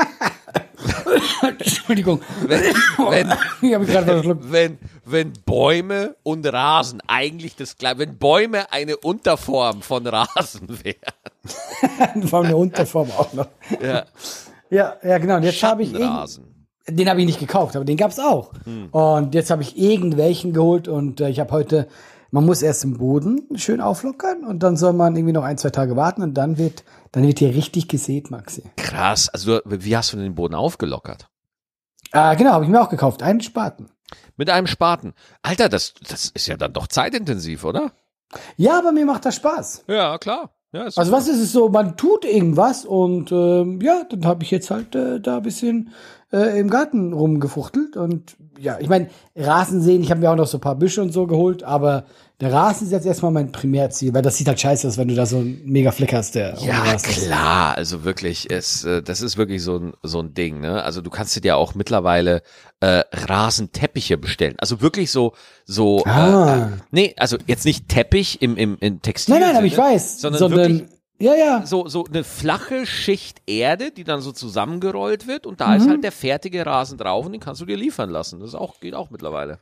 Entschuldigung. Wenn, wenn, Ich habe gerade verschluckt. wenn, wenn Bäume und Rasen eigentlich das gleiche, wenn Bäume eine Unterform von Rasen wären. Vor allem eine Unterform auch noch. Ja. Ja, ja, genau. Und jetzt habe ich Schattenrasen. Den habe ich nicht gekauft, aber den gab's auch. Und jetzt habe ich irgendwelchen geholt und äh, ich habe heute, man muss erst den Boden schön auflockern und dann soll man irgendwie noch ein, zwei Tage warten und dann wird, dann wird hier richtig gesät, Maxi. Krass. Also, du- wie hast du den Boden aufgelockert? Ah, genau, habe ich mir auch gekauft. Einen Spaten. Mit einem Spaten. Alter, das, das ist ja dann doch zeitintensiv, oder? Ja, aber mir macht das Spaß. Ja, klar. Ja, Also was ist es so, man tut irgendwas und ähm, ja, dann habe ich jetzt halt äh, da ein bisschen äh, im Garten rumgefuchtelt und ja, ich meine, Rasen sehen, ich habe mir auch noch so ein paar Büsche und so geholt, aber der Rasen ist jetzt erstmal mein Primärziel, weil das sieht halt scheiße aus, wenn du da so einen mega Fleck hast, der Ja, Rasen ist. klar, also wirklich, es, äh, das ist wirklich so ein, so ein Ding, ne? Also du kannst dir ja auch mittlerweile äh, Rasenteppiche bestellen. Also wirklich so, so, Ah. äh, nee, also jetzt nicht Teppich im, im, im Textil. Nein, nein, aber ich weiß, sondern, wirklich ja, ja, so, so eine flache Schicht Erde, die dann so zusammengerollt wird und da Mhm. ist halt der fertige Rasen drauf und den kannst du dir liefern lassen. Das auch, geht auch mittlerweile.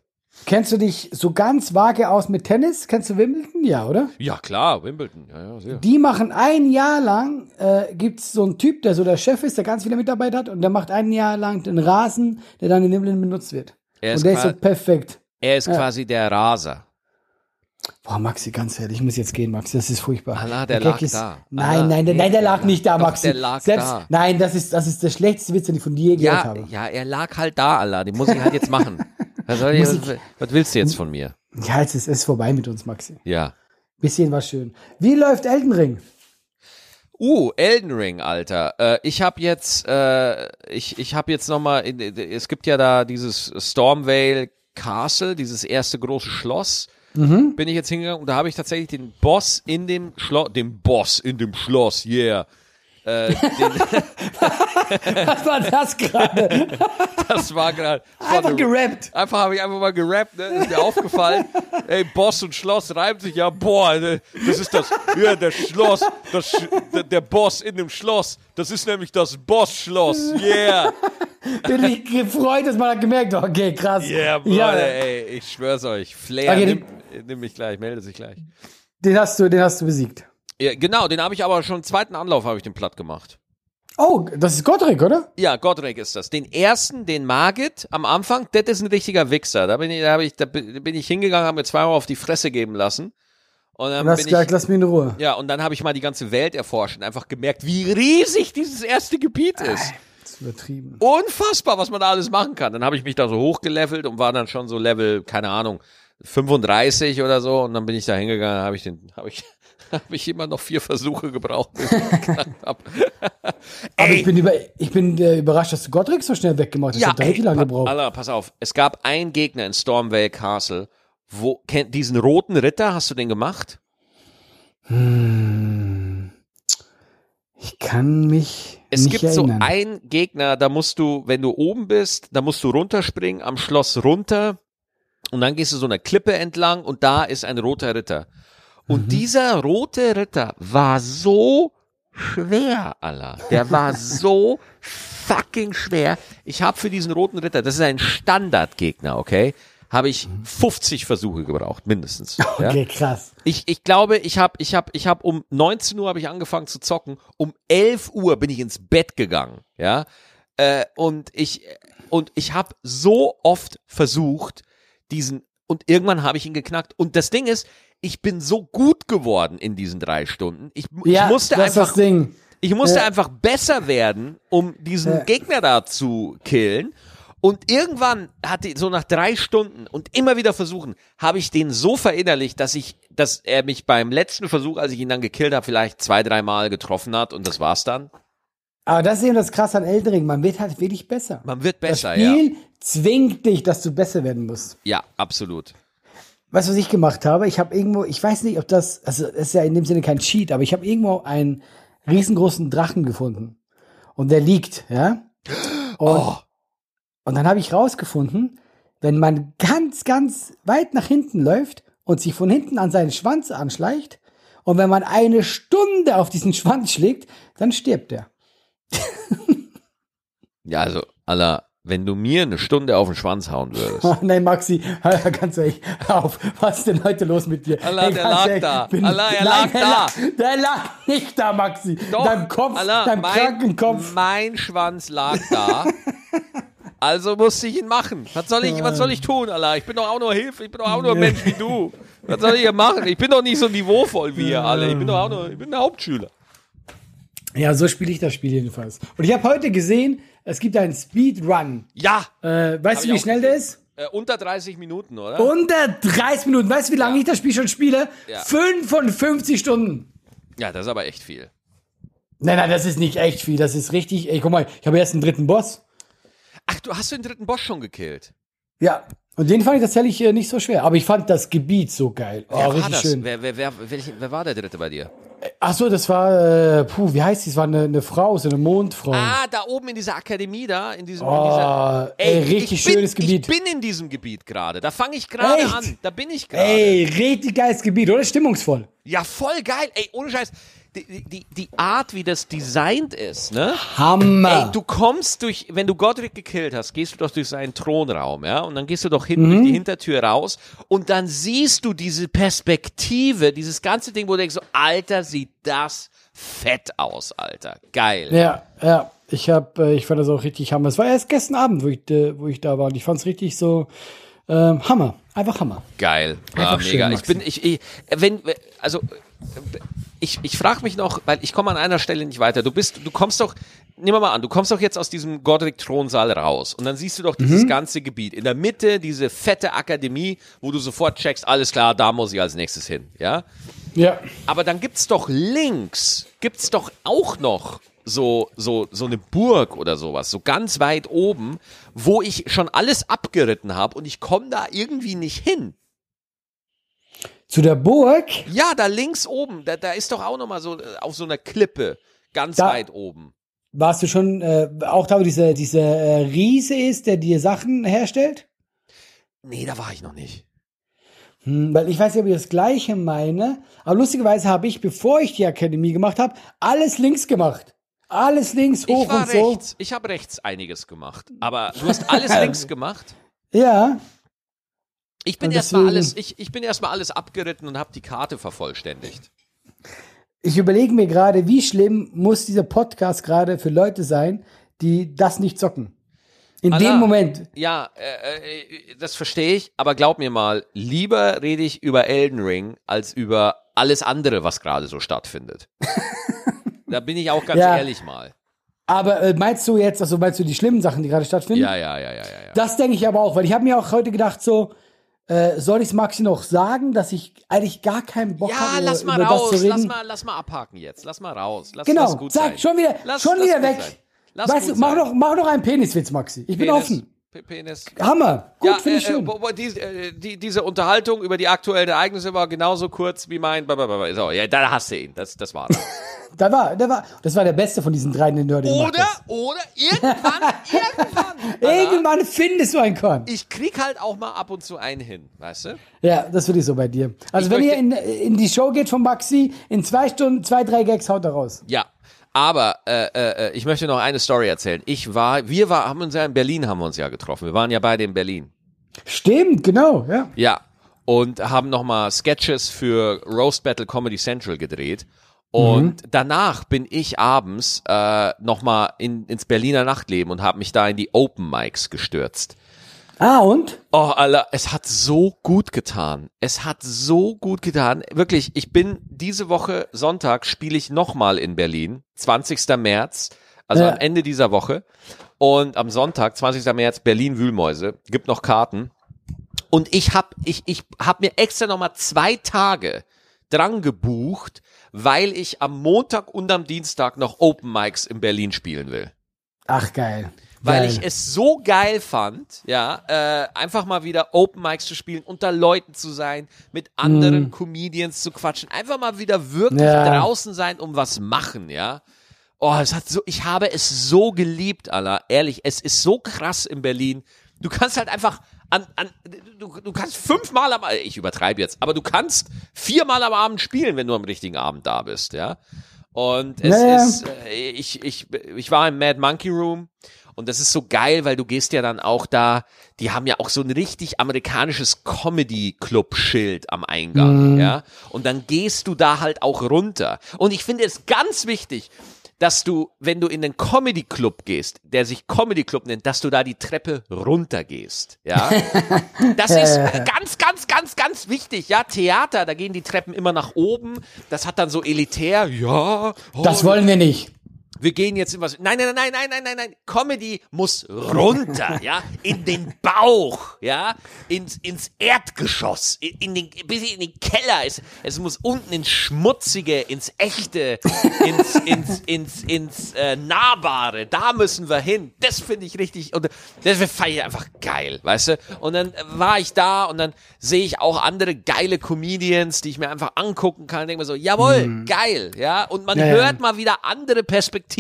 Kennst du dich so ganz vage aus mit Tennis? Kennst du Wimbledon? Ja, oder? Ja, klar, Wimbledon, ja, ja. Die machen ein Jahr lang, äh, gibt's so einen Typ, der so der Chef ist, der ganz viele Mitarbeiter hat und der macht ein Jahr lang den Rasen, der dann in Wimbledon benutzt wird. Er und der ist so perfekt. Er ist quasi der Raser. Boah, Maxi, ganz ehrlich, ich muss jetzt gehen, Maxi, das ist furchtbar. Allah, der Gag lag ist, da. Nein, nein, der, nee, nein, der der lag nicht da, doch, Maxi. der lag Selbst, da. Nein, das ist, das ist der schlechteste Witz, den ich von dir je gehört Ja, habe. ja, er lag halt da, Allah. Den muss ich halt jetzt machen. Was, ich, was, willst du jetzt von mir? Ja, jetzt ist es vorbei mit uns, Maxi. Ja. Bisschen war schön. Wie läuft Elden Ring? Uh, Elden Ring, Alter. Äh, ich habe jetzt, äh, ich, ich habe jetzt noch mal, in- es gibt ja da dieses Stormvale Castle, dieses erste große Schloss. Mhm. Bin ich jetzt hingegangen und da habe ich tatsächlich den Boss in dem Schloss, den Boss in dem Schloss, yeah. Äh, Was war das gerade? das war gerade. Einfach eine- gerappt. Einfach habe ich einfach mal gerappt, ne? Ist mir aufgefallen. Ey, Boss und Schloss reimt sich ja. Boah, ne? das ist das. Ja, der Schloss, das, der Boss in dem Schloss. Das ist nämlich das Boss-Schloss. Yeah. Bin ich gefreut, dass man hat gemerkt, okay, krass. Yeah, Bruder, ja, ey. Ich schwör's euch. Flair, Okay, nimm, nimm mich gleich, melde sich gleich. den hast du, den hast du besiegt. Ja, genau, den habe ich aber schon zweiten Anlauf habe ich den platt gemacht. Oh, das ist Gottrick, oder? Ja, Godric ist das. Den ersten, den Margit am Anfang, das ist ein richtiger Wichser. Da bin ich, da habe ich, da bin ich hingegangen, habe mir zweimal auf die Fresse geben lassen. Und dann hast bin gesagt, ich, lass mich in Ruhe. ja, und dann habe ich mal die ganze Welt erforscht und einfach gemerkt, wie riesig dieses erste Gebiet ist. Das ist übertrieben. Unfassbar, was man da alles machen kann. Dann habe ich mich da so hochgelevelt und war dann schon so Level, keine Ahnung, 35 oder so. Und dann bin ich da hingegangen, habe ich den, habe ich, habe ich immer noch vier Versuche gebraucht, bis ich geknackt hab. Aber ich bin, über, ich bin äh, überrascht, dass du Gottrick so schnell weggemacht hast. Ja, ey, pa- gebraucht. Alter, pass auf. Es gab einen Gegner in Stormvale Castle, wo, kennt diesen roten Ritter, hast du den gemacht? Ich kann mich Es gibt erinnern. so einen Gegner, da musst du, wenn du oben bist, da musst du runterspringen, am Schloss runter und dann gehst du so eine Klippe entlang und da ist ein roter Ritter. Und dieser rote Ritter war so schwer, Allah. Der war so fucking schwer. Ich habe für diesen roten Ritter, das ist ein Standardgegner, okay? Habe ich 50 Versuche gebraucht, mindestens. Ja? Okay, krass. Ich, ich glaube, ich habe ich hab, ich hab um 19 Uhr habe ich angefangen zu zocken. Um 11 Uhr bin ich ins Bett gegangen, ja. Äh, und ich und ich habe so oft versucht, diesen und irgendwann habe ich ihn geknackt. Und das Ding ist, ich bin so gut geworden in diesen drei Stunden. Ich, Ja, ich musste das einfach das ich musste Ja. einfach besser werden, um diesen Ja. Gegner da zu killen. Und irgendwann hatte so nach drei Stunden und immer wieder versuchen, habe ich den so verinnerlicht, dass ich, dass er mich beim letzten Versuch, als ich ihn dann gekillt habe, vielleicht zwei, dreimal getroffen hat und das war's dann. Aber das ist eben das Krasse an Eldring. Man wird halt wirklich besser. Man wird Das besser, ja. Spiel zwingt dich, dass du besser werden musst. Ja, absolut. Weißt du, was ich gemacht habe? Ich habe irgendwo, ich weiß nicht, ob das, also es ist ja in dem Sinne kein Cheat, aber ich habe irgendwo einen riesengroßen Drachen gefunden. Und der liegt, ja. Und, Oh. und dann habe ich rausgefunden, wenn man ganz, ganz weit nach hinten läuft und sich von hinten an seinen Schwanz anschleicht, und wenn man eine Stunde auf diesen Schwanz schlägt, dann stirbt er. Ja, also, Allah, wenn du mir eine Stunde auf den Schwanz hauen würdest. Nein, Maxi, hör ganz ehrlich, hör auf, was ist denn heute los mit dir? Allah, Hey, der lag ehrlich, da. bin- Allah, er Nein, lag der da. lag- Der lag nicht da, Maxi. dein Kopf, Allah, dein mein, kranken Kopf. Mein Schwanz lag da. Also musste ich ihn machen. Was soll ich, was soll ich tun, Allah? Ich bin doch auch nur Hilfe, ich bin doch auch nur ein Mensch wie du. Was soll ich hier machen? Ich bin doch nicht so niveauvoll wie ihr alle. Ich bin doch auch nur, ich bin ein Hauptschüler. Ja, so spiele ich das Spiel jedenfalls. Und ich habe heute gesehen, es gibt einen Speedrun. Ja, Äh, weißt du, wie schnell der ist? äh, unter 30 Minuten, oder? Unter 30 Minuten. Weißt du, wie lange ich das Spiel schon spiele? Ja. 55 Stunden. Ja, das ist aber echt viel. Nein, nein, das ist nicht echt viel. Das ist richtig. Ey, guck mal, ich habe erst einen dritten Boss. Ach, du hast den dritten Boss schon gekillt. Ja. Und den fand ich tatsächlich äh, nicht so schwer. Aber ich fand das Gebiet so geil. Oh, Wer richtig schön. Wer, wer, wer, welch, wer war der dritte bei dir? Ach so, das war, äh, puh, wie heißt die? Das war eine, eine Frau, so eine Mondfrau. Ah, da oben in dieser Akademie da, in diesem, in oh, dieser, ey, richtig ich bin, schönes Gebiet. Ich bin in diesem Gebiet gerade. Da fange ich gerade an. Da bin ich gerade. Ey, richtig geiles Gebiet, oder? Stimmungsvoll. Ja, voll geil. Ey, ohne Scheiß. Die, die, die Art, wie das designt ist, ne? Hammer. Ey, du kommst durch, wenn du Godric gekillt hast, gehst du doch durch seinen Thronraum, ja? Und dann gehst du doch hinten durch die Hintertür raus und dann siehst du diese Perspektive, dieses ganze Ding, wo du denkst so, Alter, sieht das fett aus, Alter. Geil. Ja, ja. Ich hab, äh, ich fand das auch richtig Hammer. Es war erst gestern Abend, wo ich, äh, wo ich da war. Und ich fand es richtig so ähm, Hammer. Einfach Hammer. Geil. Ah, Einfach schön, mega. ich Maxi. bin, ich, ich wenn, also, ich, ich frage mich noch, weil ich komme an einer Stelle nicht weiter. Du bist, du kommst doch, nehmen wir mal an, du kommst doch jetzt aus diesem Godric-Thronsaal raus und dann siehst du doch Mhm. dieses ganze Gebiet. In der Mitte diese fette Akademie, wo du sofort checkst, alles klar, da muss ich als nächstes hin, ja? Ja. Aber dann gibt's doch links, gibt's doch auch noch so, so, so eine Burg oder sowas, so ganz weit oben, wo ich schon alles abgeritten habe und ich komme da irgendwie nicht hin. Zu der Burg. Ja, da links oben, da, da ist doch auch noch mal so äh, auf so einer Klippe. Ganz Da- weit oben. Warst du schon äh, auch da, wo dieser diese, äh, Riese ist, der dir Sachen herstellt? Nee, da war ich noch nicht. Hm, weil ich weiß nicht, ob ich das Gleiche meine, aber lustigerweise habe ich, bevor ich die Akademie gemacht habe, alles links gemacht. Alles links, hoch ich war und so. rechts. Ich habe rechts einiges gemacht. Aber du hast alles links gemacht. Ja, Ich bin erstmal alles, ich, ich bin erstmal alles abgeritten und habe die Karte vervollständigt. ich überlege mir gerade, wie schlimm muss dieser Podcast gerade für Leute sein, die das nicht zocken. In Allah. dem Moment. Ja, äh, äh, das verstehe ich, aber glaub mir mal, lieber rede ich über Elden Ring als über alles andere, was gerade so stattfindet. da bin ich auch ganz Ja. ehrlich mal. Aber äh, meinst du jetzt, also meinst du die schlimmen Sachen, die gerade stattfinden? Ja, ja, ja, ja, ja. ja. Das denke ich aber auch, weil ich habe mir auch heute gedacht, so, äh, soll ich es Maxi noch sagen, dass ich eigentlich gar keinen Bock Ja, habe, über, lass mal über das zu raus, reden? lass mal, lass mal abhaken jetzt, lass mal raus, lass, genau, lass gut sag, sein. schon wieder, Lass- schon wieder weg. weißt du, mach sein. doch, mach doch einen Peniswitz, Maxi. Ich bin Penis, offen. Penis. Hammer. Gut, Ja, finde ich äh, äh, schön. die, äh, die, diese Unterhaltung über die aktuellen Ereignisse war genauso kurz wie mein. So, ja, da hast du ihn. Das, das war. Da war, da war, das war der beste von diesen drei, den du heute oder, hast. oder irgendwann, irgendwann. Irgendwann findest du einen Korn. ich krieg halt auch mal ab und zu einen hin, weißt du? Ja, das finde ich so bei dir. Also Ich wenn ihr in, in die Show geht von Maxi, in zwei Stunden, zwei, drei Gags haut er raus. Ja. Aber äh, äh, ich möchte noch eine Story erzählen. Ich war, wir war, haben uns ja in Berlin haben wir uns ja getroffen. Wir waren ja beide in Berlin. Stimmt, genau, ja. Ja. Und haben nochmal Sketches für Roast Battle Comedy Central gedreht. Und danach bin ich abends äh, nochmal in, ins Berliner Nachtleben und habe mich da in die Open Mics gestürzt. Ah, und? Oh, Alter, es hat so gut getan. Es hat so gut getan. Wirklich, ich bin diese Woche Sonntag spiele ich nochmal in Berlin, 20. März, also Ja. am Ende dieser Woche. Und am Sonntag, 20. März, Berlin Wühlmäuse, gibt noch Karten. Und ich hab, ich, ich hab mir extra nochmal zwei Tage dran gebucht, weil ich am Montag und am Dienstag noch Open Mics in Berlin spielen will Ach, geil. Weil ich es so geil fand, ja, äh, einfach mal wieder Open Mics zu spielen, unter Leuten zu sein, mit anderen Comedians zu quatschen, einfach mal wieder wirklich. Ja. draußen sein, um was machen, ja. Oh, es hat so, ich habe es so geliebt, Alter. Ehrlich, es ist so krass in Berlin. Du kannst halt einfach an, an du, du kannst fünfmal am ich übertreibe jetzt, aber du kannst viermal am Abend spielen, wenn du am richtigen Abend da bist, ja. Und es Ja, ja. ist, äh, ich, ich, ich war im Mad Monkey Room und das ist so geil, weil du gehst ja dann auch da, die haben ja auch so ein richtig amerikanisches Comedy-Club-Schild am Eingang, ja. Und dann gehst du da halt auch runter. Und ich finde es ganz wichtig, dass du, wenn du in den Comedy Club gehst, der sich Comedy Club nennt, dass du da die Treppe runtergehst, ja. Das ist ganz, ganz, ganz, ganz wichtig, ja. Theater, da gehen die Treppen immer nach oben. Das hat dann so elitär, ja. oh, das wollen wir nicht. Wir gehen jetzt in was. Nein, nein, nein, nein, nein, nein, nein. Comedy muss runter, ja, in den Bauch, ja, ins ins Erdgeschoss, in, in den bis in den Keller. Es, es muss unten ins Schmutzige, ins Echte, ins ins ins ins äh, Nahbare. Da müssen wir hin. Das finde ich richtig und das fand ich einfach geil, weißt du? Und dann war ich da und dann sehe ich auch andere geile Comedians, die ich mir einfach angucken kann. Denke mir so, jawohl, geil, ja. Und man Ja, ja. hört mal wieder andere Perspektiven,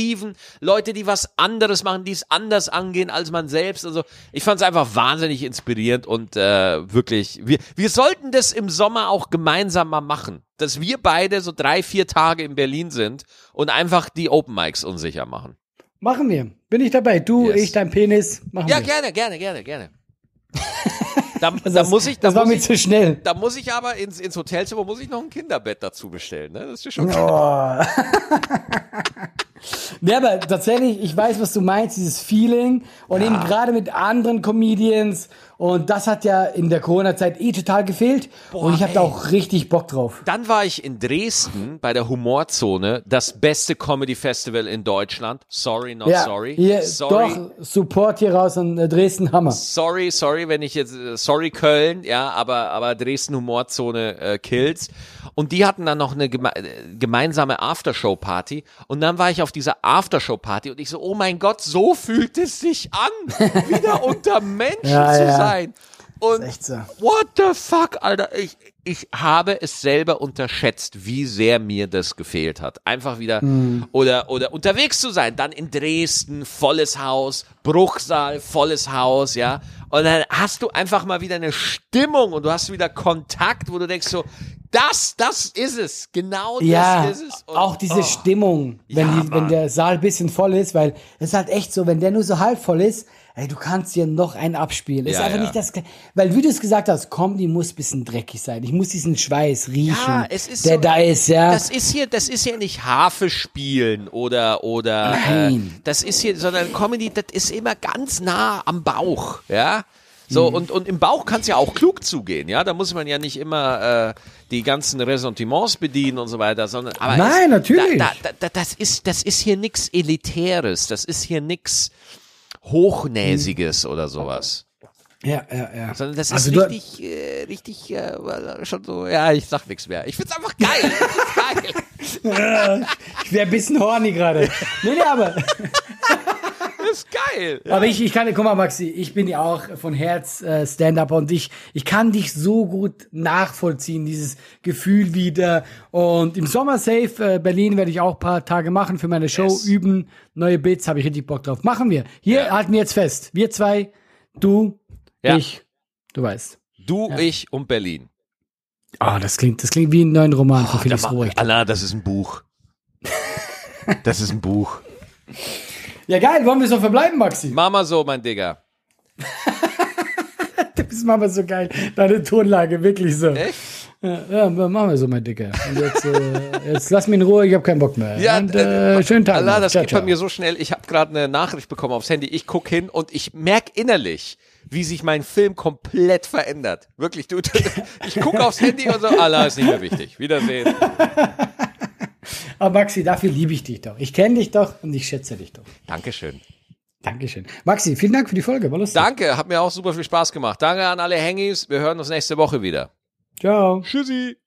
Leute, die was anderes machen, die es anders angehen als man selbst. Also ich fand es einfach wahnsinnig inspirierend und äh, wirklich, wir, wir sollten das im Sommer auch gemeinsam mal machen, dass wir beide so drei, vier Tage in Berlin sind und einfach die Open Mics unsicher machen. Machen wir. Bin ich dabei. Du, Yes. ich, dein Penis. Machen Ja, wir. gerne, gerne, gerne, gerne. Da, da Das, muss ich, da das war mir zu schnell. da muss ich aber ins, ins Hotelzimmer muss ich noch ein Kinderbett dazu bestellen. Ne? Das ist schon Oh. Ja, aber tatsächlich, ich weiß, was du meinst, dieses Feeling und eben gerade mit anderen Comedians und das hat ja in der Corona-Zeit eh total gefehlt und ich habe da auch richtig Bock drauf. Dann war ich in Dresden bei der Humorzone, das beste Comedy Festival in Deutschland. Sorry, not Ja, sorry. hier, sorry. doch, Support hier raus an äh, Dresden, Hammer. Sorry, sorry, wenn ich jetzt, äh, sorry Köln, ja, aber, aber Dresden Humorzone äh, kills. Und die hatten dann noch eine geme äh, gemeinsame Aftershow-Party. Und dann war ich auf dieser Aftershow-Party und ich so, oh mein Gott, so fühlt es sich an, wieder unter Menschen Ja, zu ja. sein. Und so. what the fuck, Alter? Ich, ich habe es selber unterschätzt, wie sehr mir das gefehlt hat. Einfach wieder Hm. oder oder unterwegs zu sein, dann in Dresden volles Haus, Bruchsal volles Haus, ja. Und dann hast du einfach mal wieder eine Stimmung und du hast wieder Kontakt, wo du denkst so, das, das ist es, genau das Ja, ist es. Und, auch diese oh, Stimmung, wenn, Ja, die, wenn der Saal ein bisschen voll ist, weil es ist halt echt so, wenn der nur so halb voll ist, ey, du kannst dir noch einen abspielen. ist Ja, einfach ja. nicht das, weil wie du es gesagt hast, die muss ein bisschen dreckig sein. Ich muss diesen Schweiß riechen, Ja, es ist der so- da ist, ja. Das ist hier, das ist hier nicht Harfe spielen oder oder Nein. Äh, das ist hier, sondern Comedy, das ist immer ganz nah am Bauch, ja. So Mhm. und und im Bauch kann es ja auch klug zugehen, ja. Da muss man ja nicht immer äh, die ganzen Ressentiments bedienen und so weiter, sondern aber Nein, es, natürlich. Da, da, da, das ist das ist hier nix elitäres, das ist hier nix hochnäsiges oder sowas. ja, ja, ja. Sondern das ist Also du- richtig, äh, richtig, äh, schon so, ja, ich sag nichts mehr. Ich find's einfach geil. Ich find's geil. Ich wäre ein bisschen horny gerade. Nee, nee, aber, ist geil. aber ich, ich kann, guck mal, Maxi, ich bin ja auch von Herz äh, Stand-Up und ich, ich kann dich so gut nachvollziehen, dieses Gefühl wieder. Und im Sommer Safe äh, Berlin werde ich auch ein paar Tage machen für meine Show, Yes. üben, neue Bits, habe ich richtig Bock drauf. Machen wir. Hier Ja. halten wir jetzt fest. Wir zwei, du, Ja. ich, du weißt. Du, ich und Berlin. Ah, das klingt, das klingt wie ein neuen Roman von Da Felix Ruprecht. Allah, das ist ein Buch. Das ist ein Buch. Ja, geil, wollen wir so verbleiben, Maxi? Mach mal so, mein Digga. Du bist Mama so geil. Deine Tonlage, wirklich so. Echt? Ja, ja, machen wir so, mein Dicker. Und jetzt, äh, jetzt lass mich in Ruhe, ich habe keinen Bock mehr. Ja, und, äh, äh, schönen Tag. Allah, noch. das Ciao, geht bei ciao. mir so schnell. Ich habe gerade eine Nachricht bekommen aufs Handy. Ich guck hin und ich merk innerlich, wie sich mein Film komplett verändert. Wirklich, du. Ich guck aufs Handy und so, Allah ist nicht mehr wichtig. Wiedersehen. Aber Maxi, dafür liebe ich dich doch. Ich kenne dich doch und ich schätze dich doch. Dankeschön. Dankeschön. Maxi, vielen Dank für die Folge. War lustig. Danke, hat mir auch super viel Spaß gemacht. Danke an alle Hengis. Wir hören uns nächste Woche wieder. Ciao. Tschüssi.